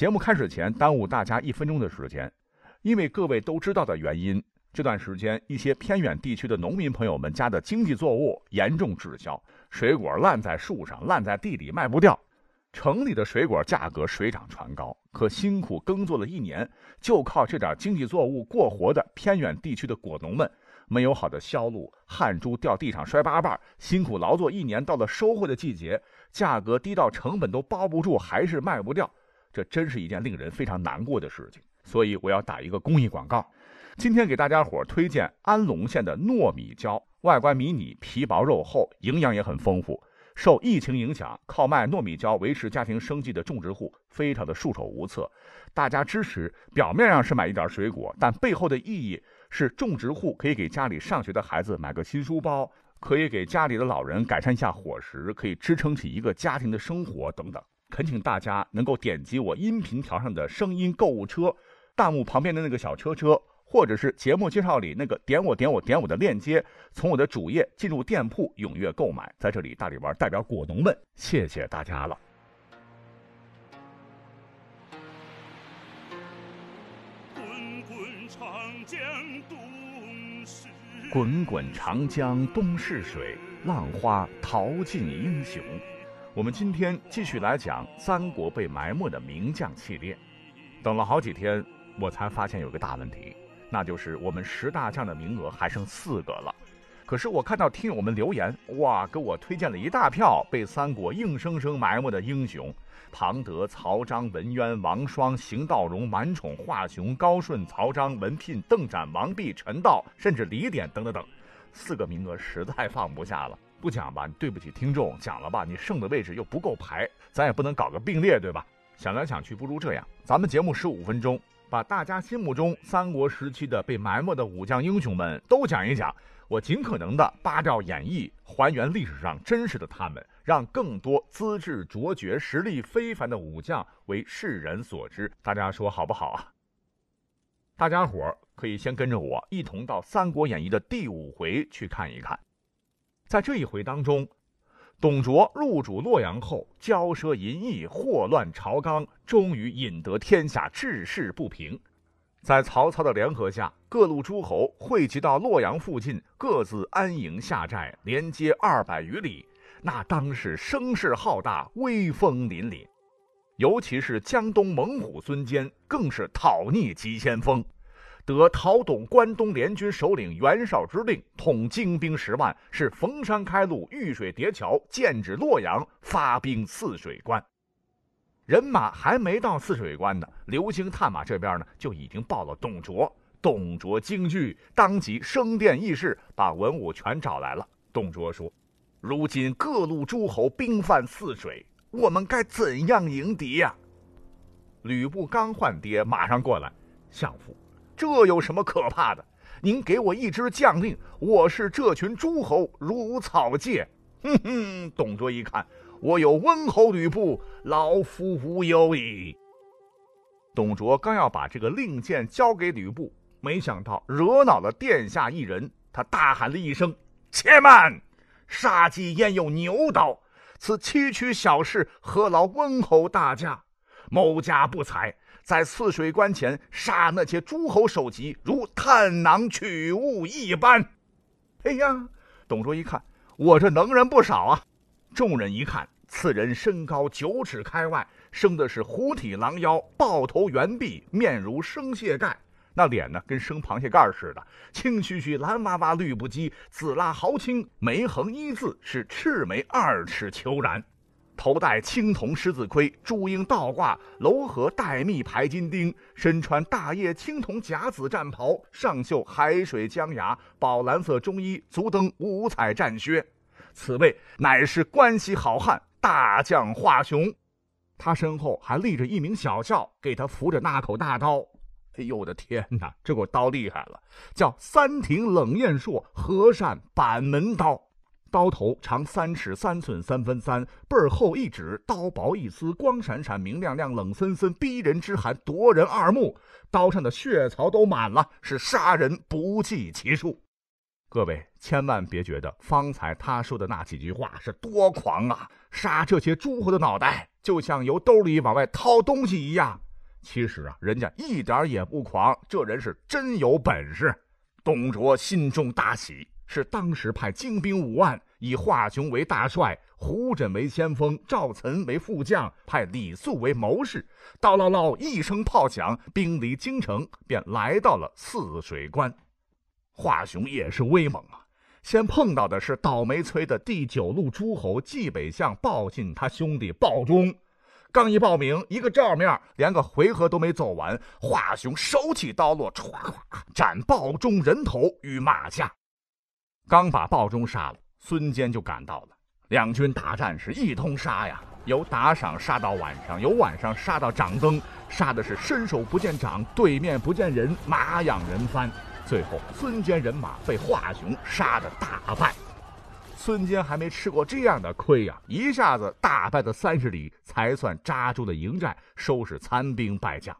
节目开始前耽误大家一分钟的时间，因为各位都知道的原因，这段时间一些偏远地区的农民朋友们家的经济作物严重滞销，水果烂在树上、烂在地里卖不掉。城里的水果价格水涨船高，可辛苦耕作了一年，就靠这点经济作物过活的偏远地区的果农们，没有好的销路，汗珠掉地上摔八瓣，辛苦劳作一年，到了收获的季节，价格低到成本都包不住，还是卖不掉。这真是一件令人非常难过的事情，所以我要打一个公益广告。今天给大家伙推荐安龙县的糯米椒，外观迷你，皮薄肉厚，营养也很丰富。受疫情影响，靠卖糯米椒维持家庭生计的种植户非常的束手无策。大家支持，表面上是买一点水果，但背后的意义是种植户可以给家里上学的孩子买个新书包，可以给家里的老人改善一下伙食，可以支撑起一个家庭的生活等等。恳请大家能够点击我音频条上的声音购物车，弹幕旁边的那个小车车，或者是节目介绍里那个点我点我点我的链接，从我的主页进入店铺踊跃购买。在这里，大力丸代表果农们，谢谢大家了。滚滚长江东逝，滚滚长江东逝水，浪花淘尽英雄。我们今天继续来讲三国被埋没的名将系列。等了好几天，我才发现有个大问题，那就是我们十大将的名额还剩四个了。可是我看到听友们留言，哇，给我推荐了一大票被三国硬生生埋没的英雄：庞德、曹彰、文渊、王双、邢道荣、满宠、华雄、高顺、曹彰、文聘、邓展、王弼、陈道，甚至李典等等等，四个名额实在放不下了。不讲吧，对不起听众；讲了吧，你剩的位置又不够排，咱也不能搞个并列，对吧？想来想去，不如这样，咱们节目十五分钟，把大家心目中三国时期的被埋没的武将英雄们都讲一讲。我尽可能的扒掉演绎，还原历史上真实的他们，让更多资质卓绝、实力非凡的武将为世人所知。大家说好不好啊？大家伙儿可以先跟着我一同到《三国演义》的第五回去看一看。在这一回当中，董卓入主洛阳后，骄奢淫逸，祸乱朝纲，终于引得天下治世不平。在曹操的联合下，各路诸侯汇集到洛阳附近，各自安营下寨，连接二百余里，那当是声势浩大，威风凛凛。尤其是江东猛虎孙坚，更是讨逆急先锋。得陶董关东联军首领袁绍之令，统精兵十万，是逢山开路，遇水叠桥，剑指洛阳，发兵汜水关。人马还没到汜水关呢，流星探马这边呢就已经报了董卓。董卓惊惧，当即升殿议事，把文武全找来了。董卓说：“如今各路诸侯兵犯汜水，我们该怎样迎敌呀？”吕布刚换爹，马上过来，相父。这有什么可怕的？您给我一支将令，我是这群诸侯如草芥。哼哼！董卓一看，我有温侯吕布，老夫无忧矣。董卓刚要把这个令箭交给吕布，没想到惹恼了殿下一人，他大喊了一声：“且慢！杀鸡焉用牛刀？此区区小事，何劳温侯大驾？某家不才。”在汜水关前杀那些诸侯首级，如探囊取物一般。哎呀，董卓一看，我这能人不少啊！众人一看，此人身高九尺开外，生的是虎体狼腰，豹头圆臂，面如生蟹盖，那脸呢，跟生螃蟹盖似的，青须须，蓝娃娃，绿不羁，紫蜡毫青，眉横一字，是赤眉二尺虬髯。头戴青铜狮子盔，朱缨倒挂，楼和带密排金钉，身穿大叶青铜甲子战袍，上绣海水江崖，宝蓝色中衣，足蹬五彩战靴。此位乃是关系好汉大将华雄，他身后还立着一名小校，给他扶着那口大刀。哎呦我的天哪，这口刀厉害了，叫三庭冷艳硕和善板门刀。刀头长三尺三寸三分三，背儿厚一指，刀薄一丝，光闪闪，明亮亮，冷森森，逼人之寒，夺人二目。刀上的血槽都满了，是杀人不计其数。各位千万别觉得方才他说的那几句话是多狂啊！杀这些诸侯的脑袋，就像由兜里往外掏东西一样。其实啊，人家一点也不狂，这人是真有本事。董卓心中大喜，是当时派精兵五万，以华雄为大帅，胡轸为先锋，赵岑为副将，派李肃为谋士。叨唠唠一声炮响，兵离京城，便来到了泗水关。华雄也是威猛啊！先碰到的是倒霉催的第九路诸侯冀北相鲍信他兄弟鲍忠。刚一报名，一个照面，连个回合都没走完，华雄手起刀落，唰唰斩鲍忠人头于马下。刚把鲍忠杀了，孙坚就赶到了。两军大战是一通杀呀，由打赏杀到晚上，由晚上杀到掌灯，杀的是伸手不见掌，对面不见人，马仰人翻。最后，孙坚人马被华雄杀得大败。孙坚还没吃过这样的亏呀！一下子大败了三十里，才算扎住了营寨，收拾残兵败将。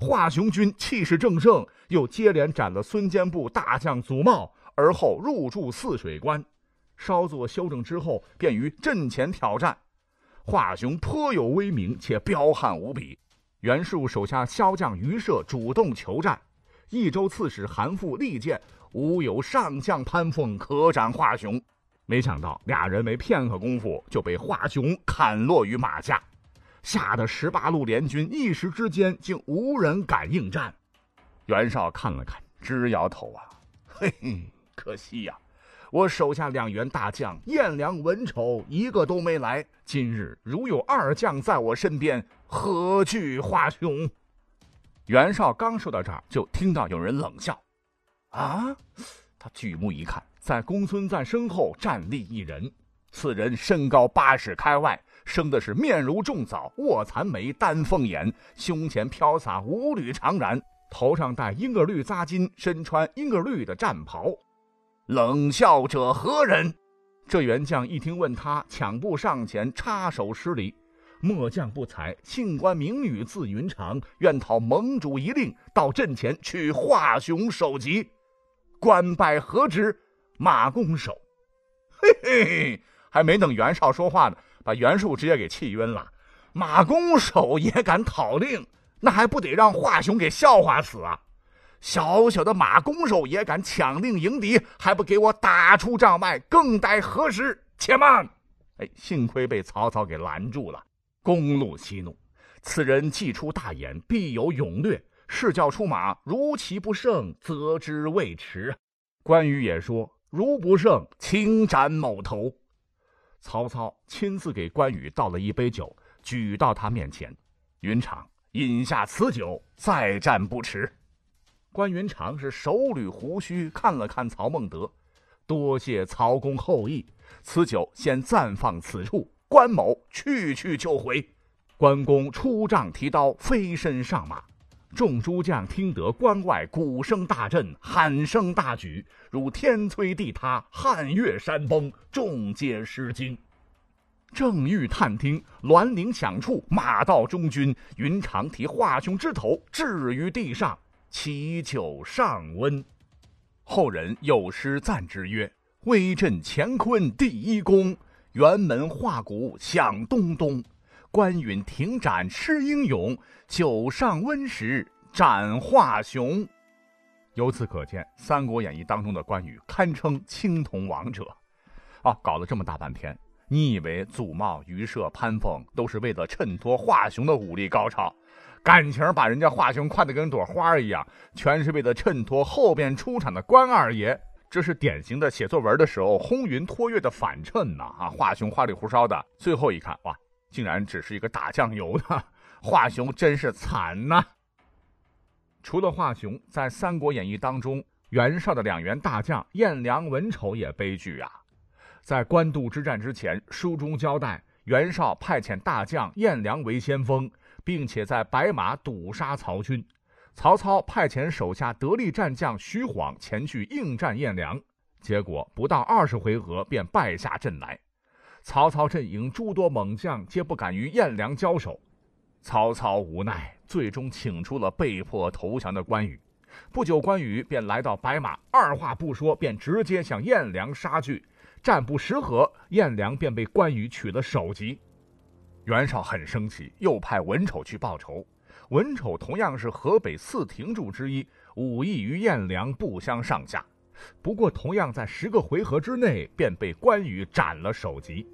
华雄军气势正盛，又接连斩了孙坚部大将祖茂，而后入住泗水关。稍作休整之后，便于阵前挑战。华雄颇有威名，且彪悍无比。袁术手下骁将于射主动求战，益州刺史韩馥力荐：“吾有上将潘凤，可斩华雄。”没想到俩人没片刻功夫就被华雄砍落于马下，吓得十八路联军一时之间竟无人敢应战。袁绍看了看，直摇头啊，嘿嘿，可惜呀，我手下两员大将颜良、文丑一个都没来。今日如有二将在我身边，何惧华雄？袁绍刚说到这儿，就听到有人冷笑，啊，他举目一看。在公孙瓒身后站立一人，此人身高八尺开外，生的是面如重枣，卧蚕眉，丹凤眼，胸前飘洒五缕长髯，头上戴英格绿扎巾，身穿英格绿的战袍。冷笑者何人？这员将一听问他，抢步上前插手施礼：“末将不才，姓关名羽，字云长，愿讨盟主一令，到阵前取华雄首级。官拜何职？”马弓手，嘿嘿，还没等袁绍说话呢，把袁术直接给气晕了。马弓手也敢讨令，那还不得让华雄给笑话死啊！小小的马弓手也敢抢令迎敌，还不给我打出帐外，更待何时？且慢！哎，幸亏被曹操给拦住了。公怒息怒，此人既出大言，必有勇略。是叫出马，如其不胜，则之未迟。关羽也说。如不胜，请斩某头。曹操亲自给关羽倒了一杯酒，举到他面前：“云长，饮下此酒，再战不迟。”关云长是手捋胡须，看了看曹孟德，多谢曹公厚意，此酒先暂放此处。关某去去就回。关公出帐提刀，飞身上马。众诸将听得关外鼓声大震，喊声大举，如天摧地塌，汉岳山崩，众皆失惊。正欲探听，栾铃响处，马到中军，云长提华雄之头置于地上，祈求上温。后人有诗赞之曰：“威震乾坤第一功，辕门画鼓响咚咚。”关羽停斩吃英勇，酒上温时斩华雄。由此可见，《三国演义》当中的关羽堪称青铜王者。啊，搞了这么大半天，你以为祖茂、于射、潘凤都是为了衬托华雄的武力高超，感情把人家华雄夸得跟朵花一样，全是为了衬托后边出场的关二爷。这是典型的写作文的时候轰云托月的反衬呐！啊，华雄花里胡哨的，最后一看，哇！竟然只是一个打酱油的华雄，真是惨呐！除了华雄，在《三国演义》当中，袁绍的两员大将颜良、文丑也悲剧啊。在官渡之战之前，书中交代，袁绍派遣大将颜良为先锋，并且在白马堵杀曹军。曹操派遣手下得力战将徐晃前去应战颜良，结果不到二十回合便败下阵来。曹操阵营诸多猛将皆不敢与颜良交手，曹操无奈，最终请出了被迫投降的关羽。不久，关羽便来到白马，二话不说便直接向颜良杀去。战不十合，颜良便被关羽取了首级。袁绍很生气，又派文丑去报仇。文丑同样是河北四庭柱之一，武艺与颜良不相上下。不过，同样在十个回合之内便被关羽斩了首级。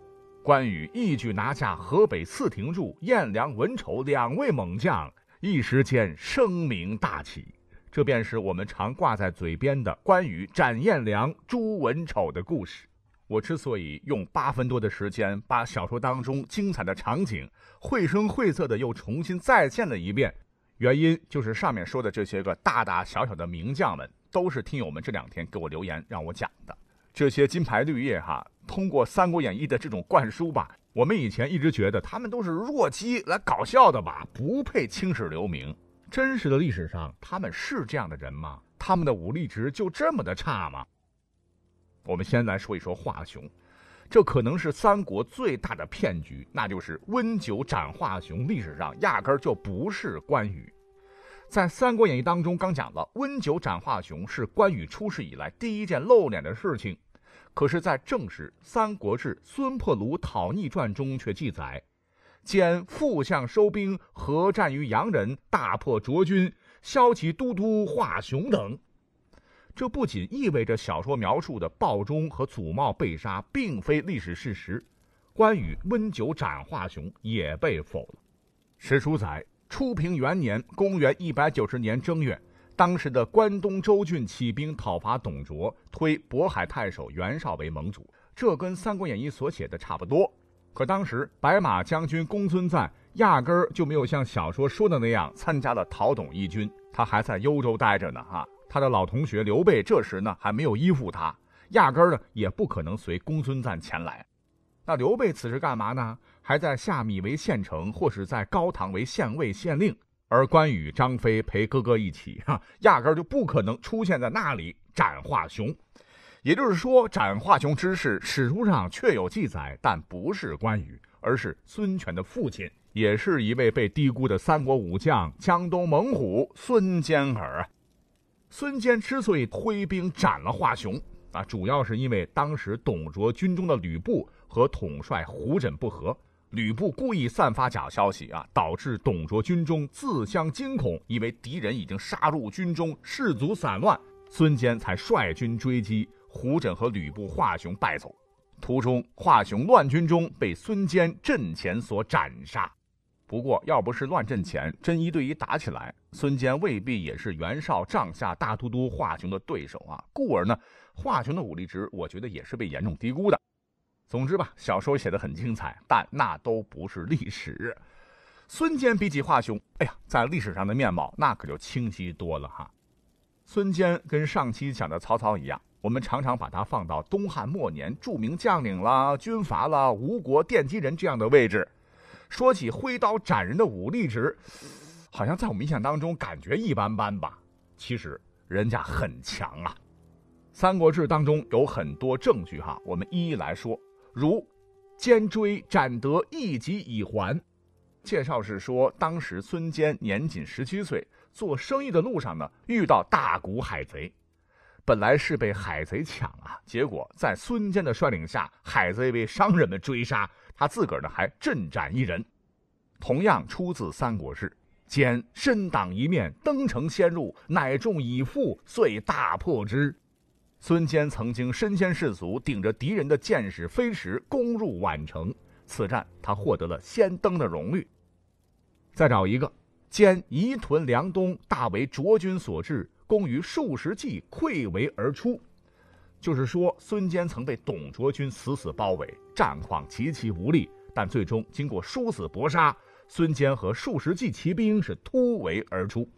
关羽一举拿下河北四庭柱、颜良、文丑两位猛将，一时间声名大起。这便是我们常挂在嘴边的关羽斩颜良、诛文丑的故事。我之所以用八分多的时间把小说当中精彩的场景绘声绘色的又重新再现了一遍，原因就是上面说的这些个大大小小的名将们，都是听友们这两天给我留言让我讲的。这些金牌绿叶哈，通过《三国演义》的这种灌输吧，我们以前一直觉得他们都是弱鸡来搞笑的吧，不配青史留名。真实的历史上，他们是这样的人吗？他们的武力值就这么的差吗？我们先来说一说华雄，这可能是三国最大的骗局，那就是温酒斩华雄，历史上压根儿就不是关羽。在《三国演义》当中，刚讲了温酒斩华雄是关羽出世以来第一件露脸的事情。可是，在正史《三国志·孙破庐讨逆传》中却记载，兼副相收兵，合战于洋人，大破卓军，骁骑都督华雄等。这不仅意味着小说描述的鲍忠和祖茂被杀并非历史事实，关羽温酒斩华雄也被否了。史书载，初平元年（公元190年正月）。当时的关东州郡起兵讨伐董卓，推渤海太守袁绍为盟主，这跟《三国演义》所写的差不多。可当时白马将军公孙瓒压根儿就没有像小说说的那样参加了讨董义军，他还在幽州待着呢。哈，他的老同学刘备这时呢还没有依附他，压根儿呢也不可能随公孙瓒前来。那刘备此时干嘛呢？还在下米为县城，或是在高唐为县尉、县令。而关羽、张飞陪哥哥一起，哈，压根儿就不可能出现在那里斩华雄。也就是说，斩华雄之事，史书上确有记载，但不是关羽，而是孙权的父亲，也是一位被低估的三国武将——江东猛虎孙坚儿。孙坚之所以挥兵斩了华雄，啊，主要是因为当时董卓军中的吕布和统帅胡轸不和。吕布故意散发假消息啊，导致董卓军中自相惊恐，以为敌人已经杀入军中，士卒散乱，孙坚才率军追击，胡轸和吕布、华雄败走。途中，华雄乱军中被孙坚阵前所斩杀。不过，要不是乱阵前真一对一打起来，孙坚未必也是袁绍帐下大都督华雄的对手啊。故而呢，华雄的武力值，我觉得也是被严重低估的。总之吧，小说写的很精彩，但那都不是历史。孙坚比起华雄，哎呀，在历史上的面貌那可就清晰多了哈。孙坚跟上期讲的曹操一样，我们常常把他放到东汉末年著名将领啦、军阀啦、吴国奠基人这样的位置。说起挥刀斩人的武力值，好像在我们印象当中感觉一般般吧。其实人家很强啊。《三国志》当中有很多证据哈，我们一一来说。如坚追斩得一级已还，介绍是说，当时孙坚年仅十七岁，做生意的路上呢，遇到大股海贼，本来是被海贼抢啊，结果在孙坚的率领下，海贼被商人们追杀，他自个儿呢还阵斩一人。同样出自《三国志》，坚身挡一面，登城先入，乃众已负，遂大破之。孙坚曾经身先士卒，顶着敌人的箭矢飞石攻入宛城。此战他获得了先登的荣誉。再找一个，坚移屯梁东，大为卓军所制，攻于数十骑溃围而出。就是说，孙坚曾被董卓军死死包围，战况极其无力，但最终经过殊死搏杀，孙坚和数十骑骑兵是突围而出。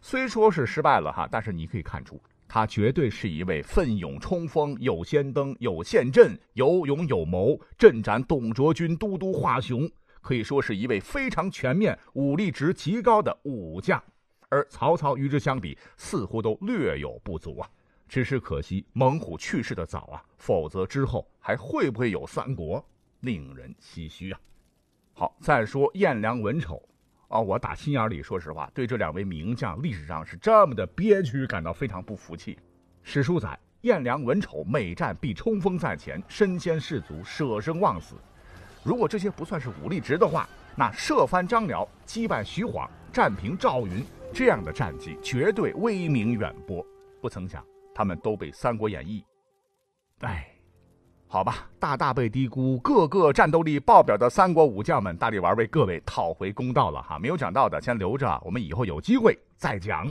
虽说是失败了哈，但是你可以看出。他绝对是一位奋勇冲锋、有先登、有陷阵、有勇有谋，阵斩董卓军都督华雄，可以说是一位非常全面、武力值极高的武将。而曹操与之相比，似乎都略有不足啊。只是可惜猛虎去世的早啊，否则之后还会不会有三国，令人唏嘘啊。好，再说颜良、文丑。啊，我打心眼里说实话，对这两位名将历史上是这么的憋屈感到非常不服气。史书载，颜良、文丑每战必冲锋在前，身先士卒，舍生忘死。如果这些不算是武力值的话，那射翻张辽、击败徐晃、战平赵云这样的战绩，绝对威名远播。不曾想，他们都被《三国演义》，哎，好吧，大大被低估，个个战斗力爆表的三国武将们，大力丸为各位讨回公道了哈。没有讲到的，先留着，我们以后有机会再讲。